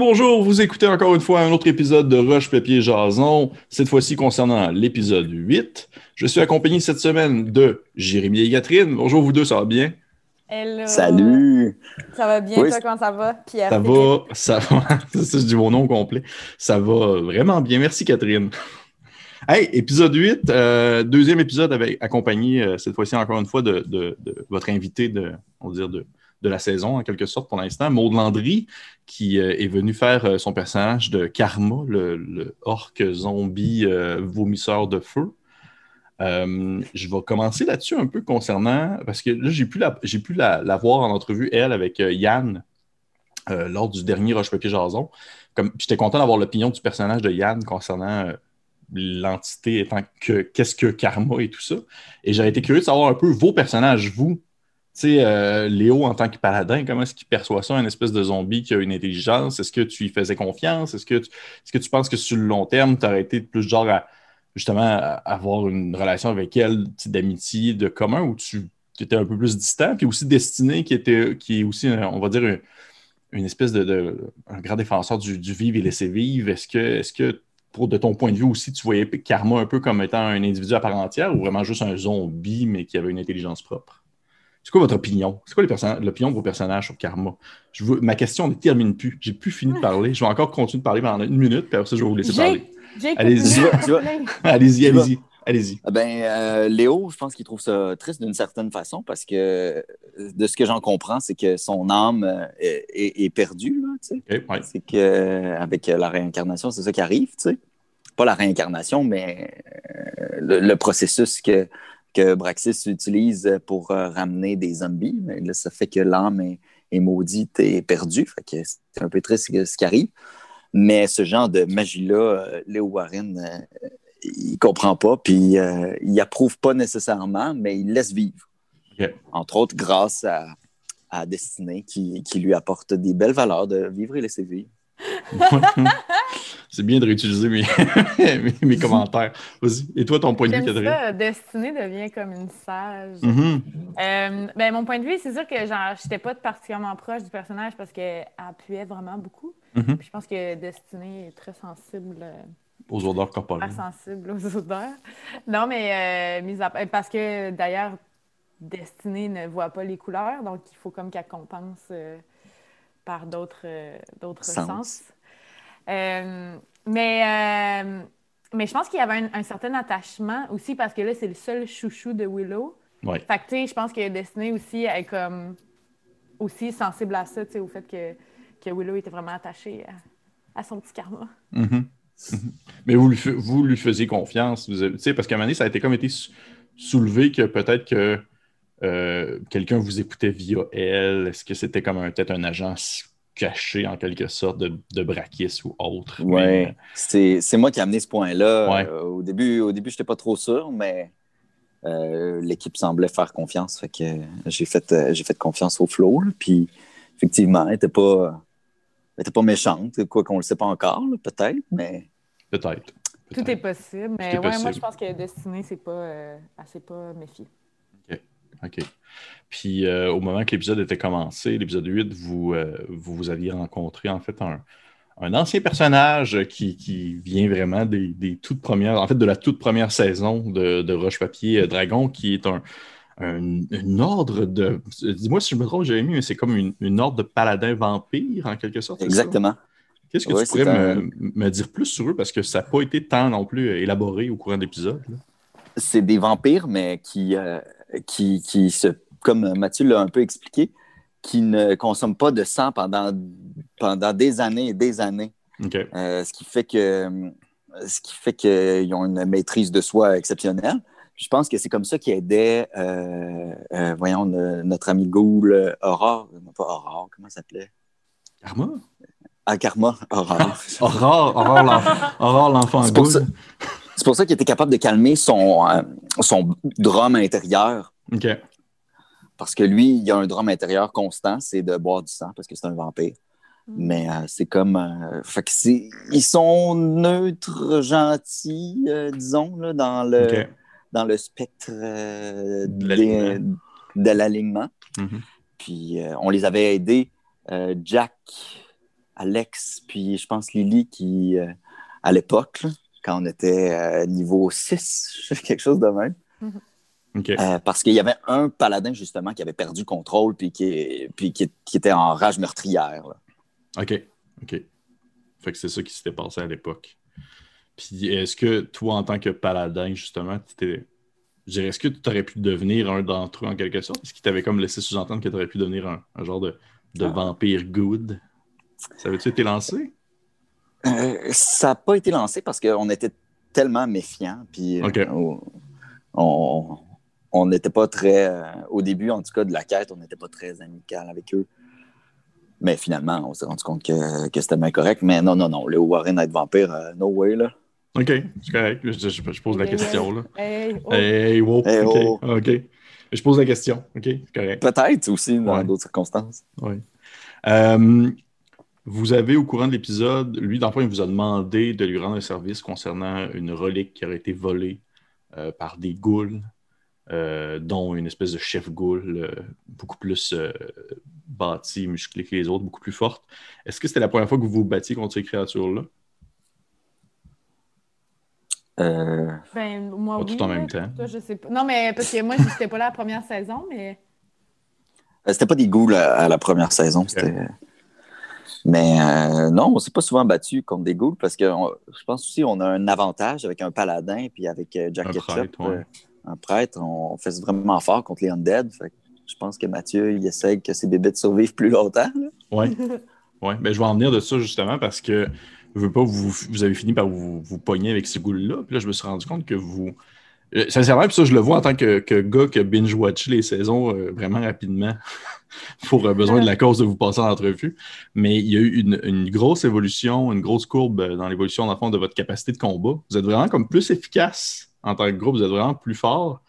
Bonjour, vous écoutez encore une fois un autre épisode de Roche Papier Jason, cette fois-ci concernant l'épisode 8. Je suis accompagné cette semaine de Jérémy et Catherine. Bonjour vous deux, ça va bien? Hello. Salut! Ça va bien, toi, comment ça va? Pierre. Ça va, ça va, ça je dis mon nom complet. Ça va vraiment bien, merci Catherine. Hey, épisode 8, euh, deuxième épisode avec, accompagné euh, cette fois-ci encore une fois de, de, de, votre invité de, on va dire de, de la saison, en quelque sorte, pour l'instant, Maud Landry, qui euh, est venu faire euh, son personnage de Karma, le, le orc zombie euh, vomisseur de feu. je vais commencer là-dessus un peu concernant, parce que là, j'ai pu la, voir en entrevue, elle, avec Yann, lors du dernier Roche-Papier-Jason. Comme, j'étais content d'avoir l'opinion du personnage de Yann concernant l'entité étant que qu'est-ce que karma et tout ça. Et j'aurais été curieux de savoir un peu vos personnages, vous, sais, euh, Léo, en tant que paladin, comment est-ce qu'il perçoit ça, une espèce de zombie qui a une intelligence? Est-ce que tu y faisais confiance? Est-ce que, tu, est-ce que tu penses que sur le long terme, tu aurais été plus genre à justement avoir une relation avec elle d'amitié, de commun, ou tu étais un peu plus distant? Puis aussi Destiné, qui, était, qui est aussi, on va dire, une, espèce de, un grand défenseur du, vivre et laisser vivre? Est-ce que, est-ce que de ton point de vue aussi, tu voyais Karma un peu comme étant un individu à part entière ou vraiment juste un zombie, mais qui avait une intelligence propre? C'est quoi votre opinion? C'est quoi l'opinion de vos personnages sur Karma? Je veux, ma question ne termine plus. J'ai plus fini de parler. Je vais encore continuer de parler pendant une minute, puis après ça, je vais vous laisser parler. Allez-y, allez-y, allez-y. Allez-y. Ah ben, euh, Léo, je pense qu'il trouve ça triste d'une certaine façon parce que de ce que j'en comprends, c'est que son âme euh, est, est, perdue. Là, okay, ouais. C'est qu'avec la réincarnation, c'est ça qui arrive. sais. Pas la réincarnation, mais euh, le, le, processus que que Braxis utilise pour euh, ramener des zombies. Mais là, ça fait que l'âme est, maudite et perdue. c'est un peu triste ce qui arrive. Mais ce genre de magie-là, euh, Léo Warren, euh, il comprend pas, puis il approuve pas nécessairement, mais il laisse vivre. Entre autres, grâce à, à Destinée, qui, qui, lui apporte des belles valeurs de vivre et laisser vivre. C'est bien de réutiliser mes, mes, commentaires. Vas-y. Et toi, ton point de vue, Catherine? Ça, Destinée devient comme une sage. Mm-hmm. euh, ben, mon point de vue, c'est sûr que je n'étais pas particulièrement proche du personnage parce qu'elle appuyait vraiment beaucoup. Mm-hmm. je pense que Destinée est très sensible. Euh, aux odeurs corporelles. sensible aux odeurs. Non, mais euh, parce que d'ailleurs, Destinée ne voit pas les couleurs, donc il faut comme qu'elle compense euh, par d'autres euh, d'autres sens. sens. Euh, mais, euh, mais je pense qu'il y avait un, un, certain attachement aussi parce que là, c'est le seul chouchou de Willow. Ouais. Fait que, tu sais, je pense que Destiny aussi est comme aussi sensible à ça, tu sais, au fait que, que Willow était vraiment attachée à, à son petit karma. Mm -hmm. Mm -hmm. Mais vous lui, vous lui faisiez confiance, tu sais, parce qu'à un moment donné, ça a été comme été soulevé que peut-être que euh, quelqu'un vous écoutait via elle? Est-ce que c'était comme peut-être un agent caché en quelque sorte de, de ou autre? Oui, mais... c'est moi qui ai amené ce point-là. Ouais. Euh, au début, au début je n'étais pas trop sûr, mais euh, l'équipe semblait faire confiance. Fait que j'ai fait, euh, fait confiance au flow. Là, puis effectivement, elle n'était pas, était pas méchante, quoi qu'on ne le sait pas encore, peut-être, mais. Peut-être. Tout est possible. Mais ouais, possible. moi, je pense que Destinée, c'est pas, euh, elle s'est pas méfiée. OK. Puis euh, au moment que l'épisode était commencé, l'épisode 8, vous, euh, vous, vous aviez rencontré en fait un, un ancien personnage qui, qui vient vraiment des, des, toutes premières, en fait de la toute première saison de, de Roche-Papier Dragon, qui est un, un, une ordre de. Dis-moi si je me trompe, Jérémy, mais c'est comme une, une, ordre de paladins vampires en quelque sorte. Exactement. Qu'est-ce que ouais, tu pourrais un... me, me, dire plus sur eux? Parce que ça n'a pas été tant non plus élaboré au courant de l'épisode? C'est des vampires, mais qui. Euh qui, qui se, comme Mathieu l'a un peu expliqué, qui ne consomment pas de sang pendant, pendant des années et des années. Okay. Euh, ce qui fait que ce qui fait qu'ils ont une maîtrise de soi exceptionnelle. Je pense que c'est comme ça qu'ils aidaient, euh, euh, voyons, le, notre ami Ghoul, Aurore, non pas Aurore, comment ça s'appelait? Karma? Ah, Karma, Aurore. Aurore, Aurore, l'enfant Ghoul. C'est pour ça qu'il était capable de calmer son, euh, son drum intérieur. OK. Parce que lui, il a un drum intérieur constant, c'est de boire du sang parce que c'est un vampire. Mm. Mais euh, c'est comme. Euh, fait que c'est, ils sont neutres, gentils, euh, disons, là, dans, le, okay. dans le spectre euh, de, de l'alignement. Mm -hmm. Puis on les avait aidés. Jack, Alex, puis je pense Lily qui, euh, à l'époque, là, quand on était euh, niveau 6, quelque chose de même. Euh, parce qu'il y avait un paladin, justement, qui avait perdu contrôle puis qui, puis qui, qui était en rage meurtrière. là. OK. OK. Fait que c'est ça qui s'était passé à l'époque. Puis est-ce que toi, en tant que paladin, justement, dirais, est-ce que tu aurais pu devenir un d'entre eux en quelque sorte? Est-ce qu'il t'avait comme laissé sous-entendre que tu aurais pu devenir un, un genre de, de Ah. vampire good? Ça avait-tu été lancé? Euh, ça n'a pas été lancé parce qu'on était tellement méfiants. Puis euh, on- on n'était pas très. euh, au début, en tout cas, de la quête, on n'était pas très amical avec eux. Mais finalement, on s'est rendu compte que, que c'était bien correct. Mais non, non, non. Le Warren être vampire, euh, no way, là. OK, c'est correct. Je, je- je pose la question, là. Hey, oh. Hey, OK, oh. OK. Je pose la question, OK, c'est correct. Peut-être aussi dans Ouais. d'autres circonstances. Oui. Euh, vous avez, au courant de l'épisode, lui, dans le fond, il vous a demandé de lui rendre un service concernant une relique qui aurait été volée euh, par des ghouls, euh, dont une espèce de chef ghoul euh, beaucoup plus euh, bâti, musclé que les autres, beaucoup plus forte. Est-ce que c'était la première fois que vous vous battiez contre ces créatures-là? Euh, Ben, moi, Pas oui. tout en même temps. Toi, je sais pas. Non, mais parce que moi, j'étais pas là la première saison, mais. C'était pas des ghouls à, à la première saison. c'était- Mais euh, non, on s'est pas souvent battu contre des ghouls parce que on- je pense aussi qu'on a un avantage avec un paladin puis avec euh, Jack Un Ketchup, prêtre, ouais. euh, un prêtre. On fait vraiment fort contre les undead. Fait que je pense que Mathieu, il essaie que ses bébés survivent plus longtemps. Oui. Ouais. Ben, je vais en venir de ça justement parce que je veux pas, vous, vous avez fini par vous, vous pogner avec ce goût-là. Puis là, je me suis rendu compte que vous. Euh, sincèrement, puis ça, je le vois en tant que, gars qui binge-watch les saisons euh, vraiment rapidement pour euh, besoin de la cause de vous passer en entrevue. Mais il y a eu une, grosse évolution, une grosse courbe euh, dans l'évolution, dans le fond, de votre capacité de combat. Vous êtes vraiment comme plus efficace en tant que groupe, vous êtes vraiment plus fort.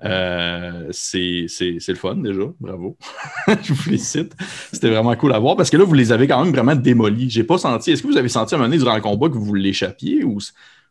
C'est le fun déjà, bravo. je vous félicite. C'était vraiment cool à voir parce que là, vous les avez quand même vraiment démolis. J'ai pas senti. Est-ce que vous avez senti à un moment donné durant le combat que vous l'échappiez ou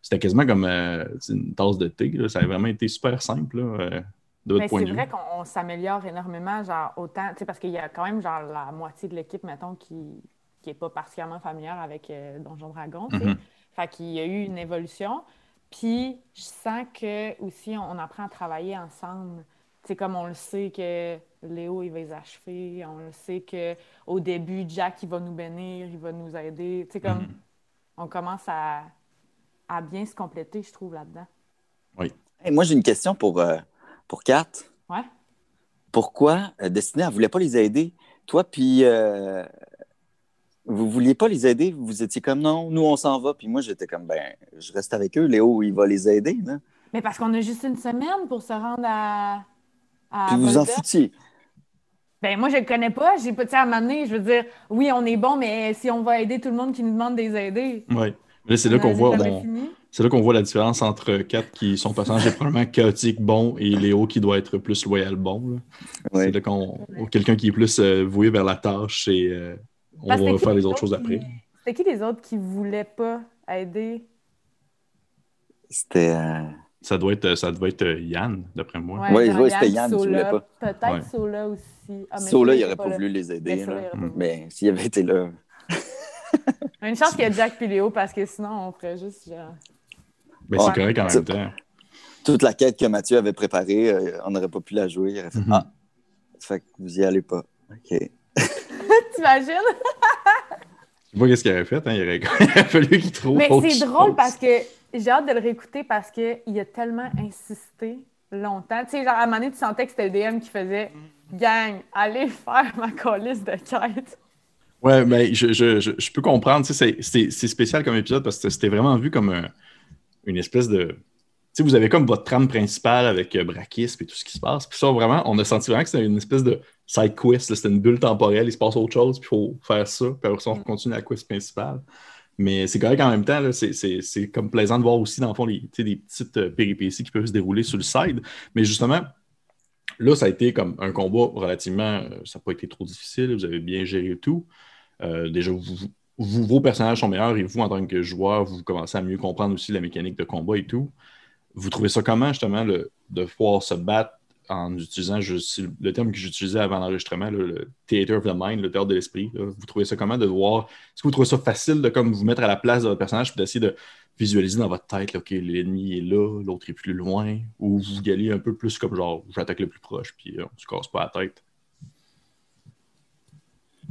c'était quasiment comme euh, une tasse de thé? là? Ça a vraiment été super simple là, euh, de votre Mais c'est vrai qu'on on s'améliore énormément, genre autant, tu sais, parce qu'il y a quand même genre la moitié de l'équipe, mettons, qui qui est pas particulièrement familière avec euh, Donjon Dragon. Mhm. Fait qu'il y a eu une évolution. Puis je sens que aussi on, on apprend à travailler ensemble. Sais, comme on le sait que Léo, il va les achever, on le sait que au début, Jack, il va nous bénir, il va nous aider. Sais, comme Mhm. on commence à, à bien se compléter, je trouve, là-dedans. Hey, moi, j'ai une question pour, euh, pour Kat. Ouais. Pourquoi euh, Destinée, elle ne voulait pas les aider? Toi, puis euh, vous ne vouliez pas les aider? Vous étiez comme non, nous, on s'en va. Puis moi, j'étais comme, ben, je reste avec eux. Léo, il va les aider. Là. Mais parce qu'on a juste une semaine pour se rendre à. à Puis vous en foutiez. Ben moi, je le connais pas. J'ai pas, à un moment donné, je veux dire, oui, on est bon, mais si on va aider tout le monde qui nous demande de les aider. Ouais. C'est là on qu'on voit. c'est là qu'on voit la différence entre Kat qui son personnage est probablement chaotique bon et Léo qui doit être plus loyal bon. là. Ouais. C'est là qu'on quelqu'un qui est plus euh, voué vers la tâche et euh, on Parce va faire les autres choses qui- après. C'était qui les autres qui voulaient pas aider? C'était. euh, Ça doit être, ça doit être Yann, d'après moi. Ouais, genre ouais, c'était Yann qui voulait pas. Peut-être Ouais. Sola aussi. Ah, Sola, il n'aurait pas là. voulu les aider. Mais pas Mm. Mais s'il avait été là. Une chance qu'il y a Jack puis Léo, parce que sinon, on ferait juste genre. Ouais. c'est correct en C'est- même temps. Toute la quête que Mathieu avait préparée, euh, on n'aurait pas pu la jouer. Il aurait fait Mhm. Ah, fait que vous y allez pas. OK. T'imagines? Je sais pas qu'est-ce qu'il aurait fait. Hein. Il, aurait... il aurait fallu qu'il trouve. Mais c'est drôle parce que j'ai hâte de le réécouter parce qu'il a tellement insisté longtemps. Tu sais, genre, à un moment donné, tu sentais que c'était le DM qui faisait Gang, allez faire ma colisse de quête. Ouais, ben, je, je, je, je peux comprendre. tu sais, C'est spécial comme épisode parce que c'était vraiment vu comme un- une espèce de. Tu sais, vous avez comme votre trame principale avec euh, Brakis et tout ce qui se passe. Puis ça, vraiment, on a senti vraiment que c'était une espèce de side quest. C'était une bulle temporelle. Il se passe autre chose, puis il faut faire ça. Puis après ça, on continue la quest principale. Mais c'est correct en même temps. C'est comme plaisant de voir aussi, dans le fond, les, tu sais, des petites euh, péripéties qui peuvent se dérouler sur le side. Mais justement, là, ça a été comme un combat relativement. euh, Ça n'a pas été trop difficile. Vous avez bien géré tout. Euh, déjà, vous, vos personnages sont meilleurs et vous, en tant que joueur, vous commencez à mieux comprendre aussi la mécanique de combat et tout. Vous trouvez ça comment, justement, de pouvoir se battre en utilisant le terme que j'utilisais avant l'enregistrement, le theater of the mind, le théâtre de l'esprit. Vous trouvez ça comment de voir Est-ce que vous trouvez ça facile de comme vous mettre à la place de votre personnage et d'essayer de visualiser dans votre tête, OK, l'ennemi est là, l'autre est plus loin, ou vous y un peu plus comme genre, j'attaque le plus proche, puis on se casse pas la tête.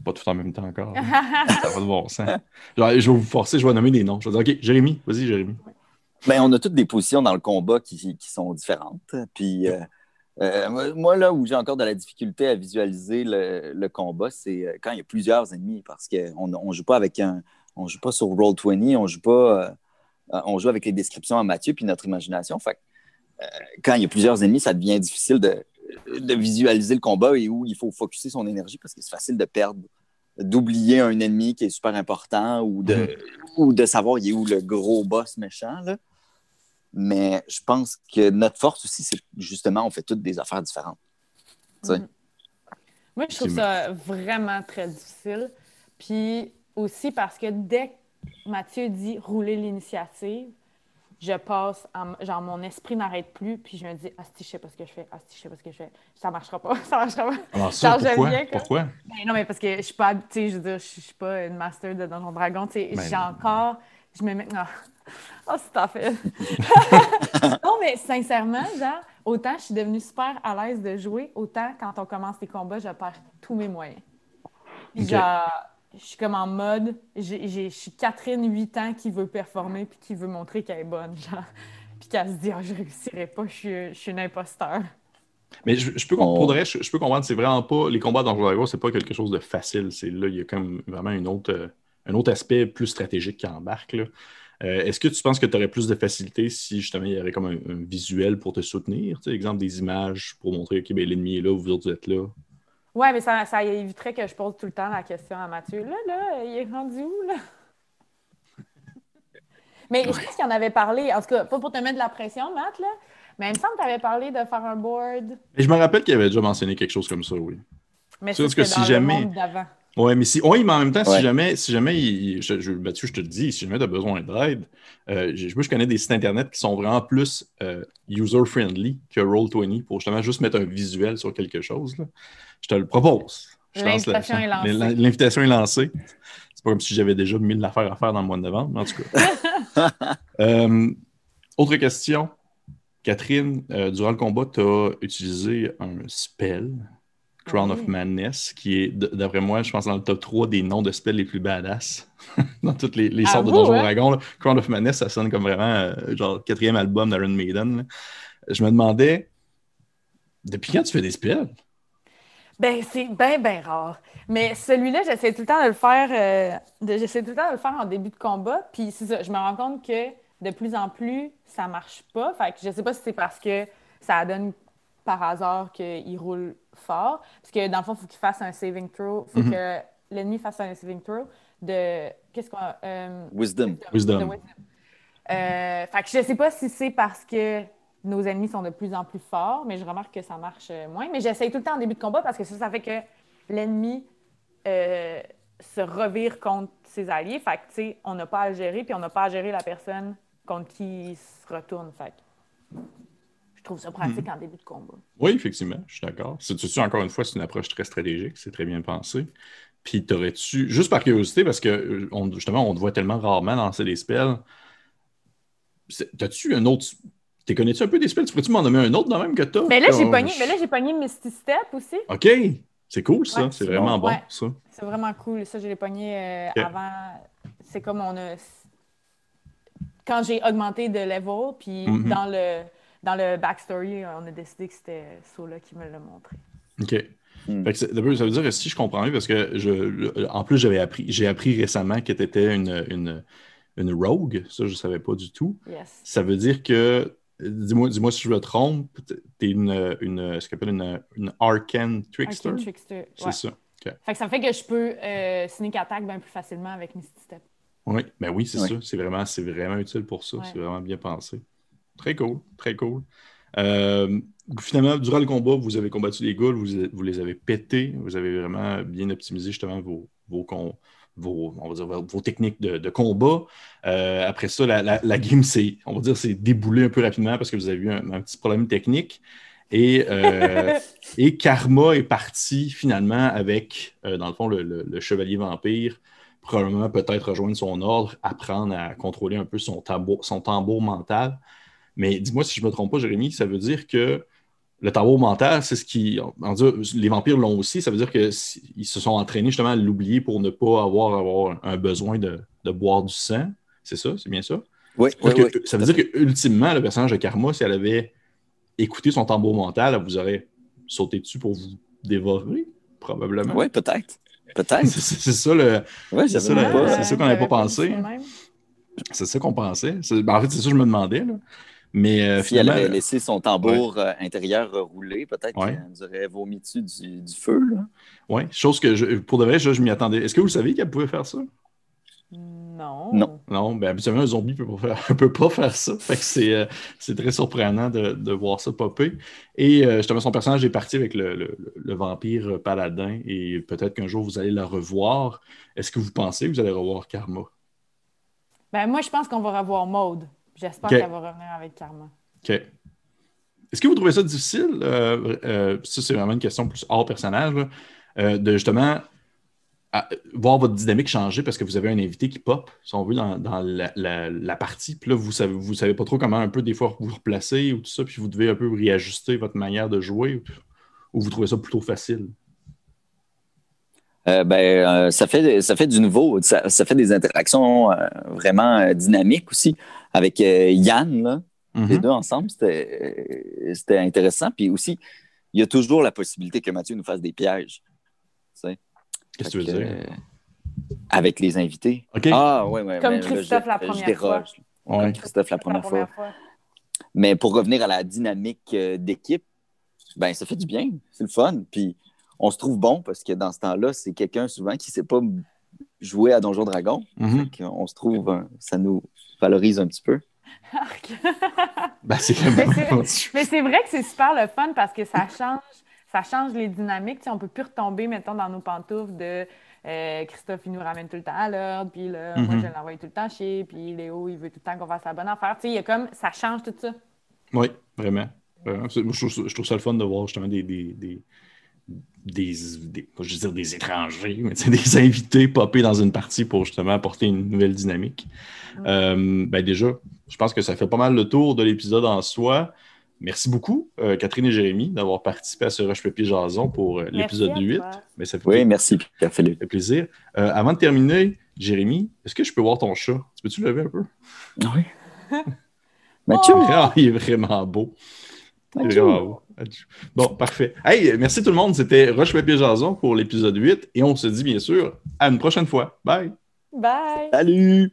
Pas tout en même temps encore. ça va de bon je vais vous forcer, je vais nommer des noms. Je vais dire, OK, Jérémy, vas-y, Jérémy. Ben, on a toutes des positions dans le combat qui, sont différentes. Puis, euh, euh, moi, là où j'ai encore de la difficulté à visualiser le, combat, c'est euh, quand il y a plusieurs ennemis, parce qu'on ne joue pas avec un. On joue pas sur Roll20, on joue pas. on joue avec les descriptions à Mathieu puis notre imagination. Fait quand il y a plusieurs ennemis, ça devient difficile de, de visualiser le combat et où il faut focuser son énergie parce que c'est facile de perdre, d'oublier un ennemi qui est super important ou de, mhm. ou de savoir il est où le gros boss méchant. Mais je pense que notre force aussi, c'est justement, on fait toutes des affaires différentes. Mhm. Moi, je trouve ça vraiment très difficile. Puis aussi parce que dès que Mathieu dit rouler l'initiative, je passe, genre mon esprit n'arrête plus, puis je me dis, ah, si je sais pas ce que je fais, ah, si je sais pas ce que je fais, ça marchera pas, ça marchera pas. Alors ça, pourquoi? pourquoi? Ben, non, mais parce que je suis pas, tu sais, je veux dire, je suis pas une master de Donjon Dragon, tu sais, ben j'ai encore, je me mets, ah, oh, c'est à fait. non, mais sincèrement, genre, autant je suis devenue super à l'aise de jouer, autant quand on commence les combats, je perds tous mes moyens. Genre, je suis comme en mode, je suis Catherine, 8 ans, qui veut performer puis qui veut montrer qu'elle est bonne, genre. Puis qu'elle se dit, oh, je réussirai pas, je suis, une imposteur. Mais je, peux, comprendre, je, peux comprendre, c'est vraiment pas, les combats dans Dragon, c'est pas quelque chose de facile. C'est là, il y a comme vraiment une autre, euh, un autre aspect plus stratégique qui embarque. Là. Euh, est-ce que tu penses que tu aurais plus de facilité si justement il y avait comme un, visuel pour te soutenir? Exemple des images pour montrer que ben, l'ennemi est là, vous autres êtes là. Oui, mais ça, ça éviterait que je pose tout le temps la question à Mathieu. Là, là, il est rendu où, là? mais je pense qu'il en avait parlé. En tout cas, pas pour te mettre de la pression, Matt, là. Mais il me semble que tu avais parlé de faire un board. Et je me rappelle qu'il avait déjà mentionné quelque chose comme ça, oui. Mais c'est que, si jamais. Oui, mais si. Oui, mais en même temps, si jamais, si jamais je, Mathieu, je te le dis, si jamais tu as besoin d'aide, euh, moi, je connais des sites Internet qui sont vraiment plus euh, user-friendly que Roll20 pour justement juste mettre un visuel sur quelque chose. Là. Je te le propose. L'invitation est lancée. L'invitation est lancée. C'est pas comme si j'avais déjà mille affaires à faire dans le mois de novembre, en tout cas. Euh, autre question. Catherine, euh, durant le combat, tu as utilisé un spell, Crown of Madness, qui est, d'après moi, je pense, dans le top 3 des noms de spells les plus badass dans toutes les, les sortes de Donjons hein? Dragons. Crown of Madness, ça sonne comme vraiment euh, genre quatrième album d'Iron Maiden. Je me demandais, depuis quand tu fais des spells? Ben, c'est bien, bien rare. Mais celui-là, j'essaie tout le temps de le faire. Euh, j'essaie tout le temps de le faire en début de combat. Puis c'est ça, je me rends compte que de plus en plus, ça marche pas. Fait que je sais pas si c'est parce que ça donne par hasard qu'il roule fort. Parce que dans le fond, il faut qu'il fasse un saving throw. Il faut mhm. que l'ennemi fasse un saving throw de. Qu'est-ce qu'on. Euh, wisdom. Wisdom. Euh, fait que je sais pas si c'est parce que nos ennemis sont de plus en plus forts, mais je remarque que ça marche euh, moins. Mais j'essaye tout le temps en début de combat parce que ça, ça fait que l'ennemi euh, se revire contre ses alliés. Fait que, tu sais, on n'a pas à le gérer, puis on n'a pas à gérer la personne contre qui il se retourne. Fait je trouve ça pratique hmm. en début de combat. Oui, effectivement, je suis d'accord. C'est encore une fois, c'est une approche très stratégique, c'est très bien pensé. Puis t'aurais-tu, juste par curiosité, parce que justement, on te voit tellement rarement lancer des spells, as-tu un autre T'es connais-tu un peu des spells? Tu pourrais-tu m'en nommer un autre de même que toi? Mais là, j'ai pogné, mais là, j'ai pogné Misty Step aussi. OK. C'est cool, ça. c'est vraiment bon, ça. C'est vraiment cool. Ça, je l'ai pogné euh, avant. C'est comme on a. Quand j'ai augmenté de level, puis mm-hmm. dans, le, dans le backstory, on a décidé que c'était Sola qui me l'a montré. OK. Mm. ça veut dire que si je comprends bien, parce que je, en plus, j'avais appris, j'ai appris récemment que tu étais une, une, une, rogue. Ça, je ne savais pas du tout. Ça veut dire que Dis-moi dis si je me trompe, tu es une, une, ce qu'on appelle une, une Arcane Trickster? Arcane Trickster. C'est ça. Fait que ça fait que je peux euh, sneak attack bien plus facilement avec Misty Step. Oui, ben oui, c'est ça. C'est vraiment, vraiment utile pour ça. C'est vraiment bien pensé. Très cool, très cool. Euh, finalement, durant le combat, vous avez combattu les ghouls, vous, vous, les avez pétés, vous avez vraiment bien optimisé justement vos, vos, vos, on va dire, vos techniques de, combat. Euh, après ça, la, la, game, c'est, on va dire, c'est déboulé un peu rapidement parce que vous avez eu un, petit problème technique. Et, euh, et Karma est parti finalement avec, dans le fond, le, le- le chevalier vampire, probablement peut-être rejoindre son ordre, apprendre à contrôler un peu son tambour, son tambour mental. Mais dis-moi si je ne me trompe pas, Jérémy, ça veut dire que le tambour mental, c'est ce qui. en dire, les vampires l'ont aussi, ça veut dire qu'ils se sont entraînés justement à l'oublier pour ne pas avoir, avoir un besoin de, de boire du sang. C'est ça? C'est bien ça? Oui, Ça veut oui, dire que- oui. ça veut dire que ultimement, le personnage de Karma, si elle avait écouté son tambour mental, elle vous aurait sauté dessus pour vous dévorer, probablement. Oui, peut-être. Peut-être. C'est ça le. Oui, c'est ça, qu'on n'avait pas pensé. C'est ça qu'on pensait. Ben, en fait, c'est ça que je me demandais. là. Mais euh, Si elle avait laissé son tambour euh, intérieur rouler, peut-être Ouais. qu'elle nous aurait vomi dessus du, du feu. Ouais, chose que je, pour de vrai, je, je m'y attendais. Est-ce que vous saviez qu'elle pouvait faire ça? Non. Non. Non, ben habituellement, un zombie ne peut, pas faire- peut pas faire ça. Fait que c'est euh, c'est très surprenant de, de voir ça popper. Et euh, justement, son personnage est parti avec le, le- le vampire paladin et peut-être qu'un jour vous allez la revoir. Est-ce que vous pensez que vous allez revoir Karma? Ben, moi, je pense qu'on va revoir Maude. J'espère qu'elle va revenir avec Karma. OK. Est-ce que vous trouvez ça difficile? euh, euh, ça, c'est vraiment une question plus hors personnage, là, euh, de justement à- voir votre dynamique changer parce que vous avez un invité qui pop, si on veut, dans, dans la, la- la partie. Puis là, vous savez, vous savez pas trop comment un peu des fois vous replacer ou tout ça, puis vous devez un peu réajuster votre manière de jouer ou, ou vous trouvez ça plutôt facile? Euh, ben, euh, ça, fait, ça fait du nouveau. Ça, ça fait des interactions euh, vraiment euh, dynamiques aussi. Avec euh, Yann, là, les Mhm. deux ensemble, c'était euh, c'était intéressant. Puis aussi, il y a toujours la possibilité que Mathieu nous fasse des pièges. Qu'est-ce que tu veux dire? euh, avec les invités. OK. Ah, oui, oui. Comme mais là, Christophe je- la je première déroge. Ouais. Comme Christophe la première, fois. Mais pour revenir à la dynamique euh, d'équipe, ben ça fait du bien, c'est le fun. Puis on se trouve bon parce que dans ce temps-là, c'est quelqu'un souvent qui ne sait pas jouer à Donjon Dragon. Mhm. On se trouve, ça nous valorise un petit peu. Ben, c'est Mais c'est- Mais c'est vrai que c'est super le fun parce que ça change, ça change les dynamiques. Tu sais, on peut plus retomber, mettons, dans nos pantoufles de euh, Christophe, il nous ramène tout le temps à l'ordre, puis là, moi, Mhm. je l'envoie tout le temps chier, puis Léo, il veut tout le temps qu'on fasse la bonne affaire. Tu sais, il y a comme, ça change tout ça. Oui, vraiment. Je, trouve, ça- je trouve ça le fun de voir justement des, des, des, des, des- pas juste dire des étrangers, mais des invités popper dans une partie pour justement apporter une nouvelle dynamique. Euh, ben déjà, je pense que ça fait pas mal le tour de l'épisode en soi. Merci beaucoup, euh, Catherine et Jérémy, d'avoir participé à ce Rush Papier Jason pour euh, l'épisode Merci à 8. toi. Mais ça fait, Oui, merci, Pierre-Philippe. ça fait plaisir. Euh, avant de terminer, Jérémy, est-ce que je peux voir ton chat? Tu peux-tu le lever un peu? Oui. Mathieu, Ah, il est vraiment beau. Il est vraiment beau. Bon, parfait. Hey, merci tout le monde. C'était Roche Papier Jason pour l'épisode 8 et on se dit bien sûr à une prochaine fois. Bye! Bye! salut!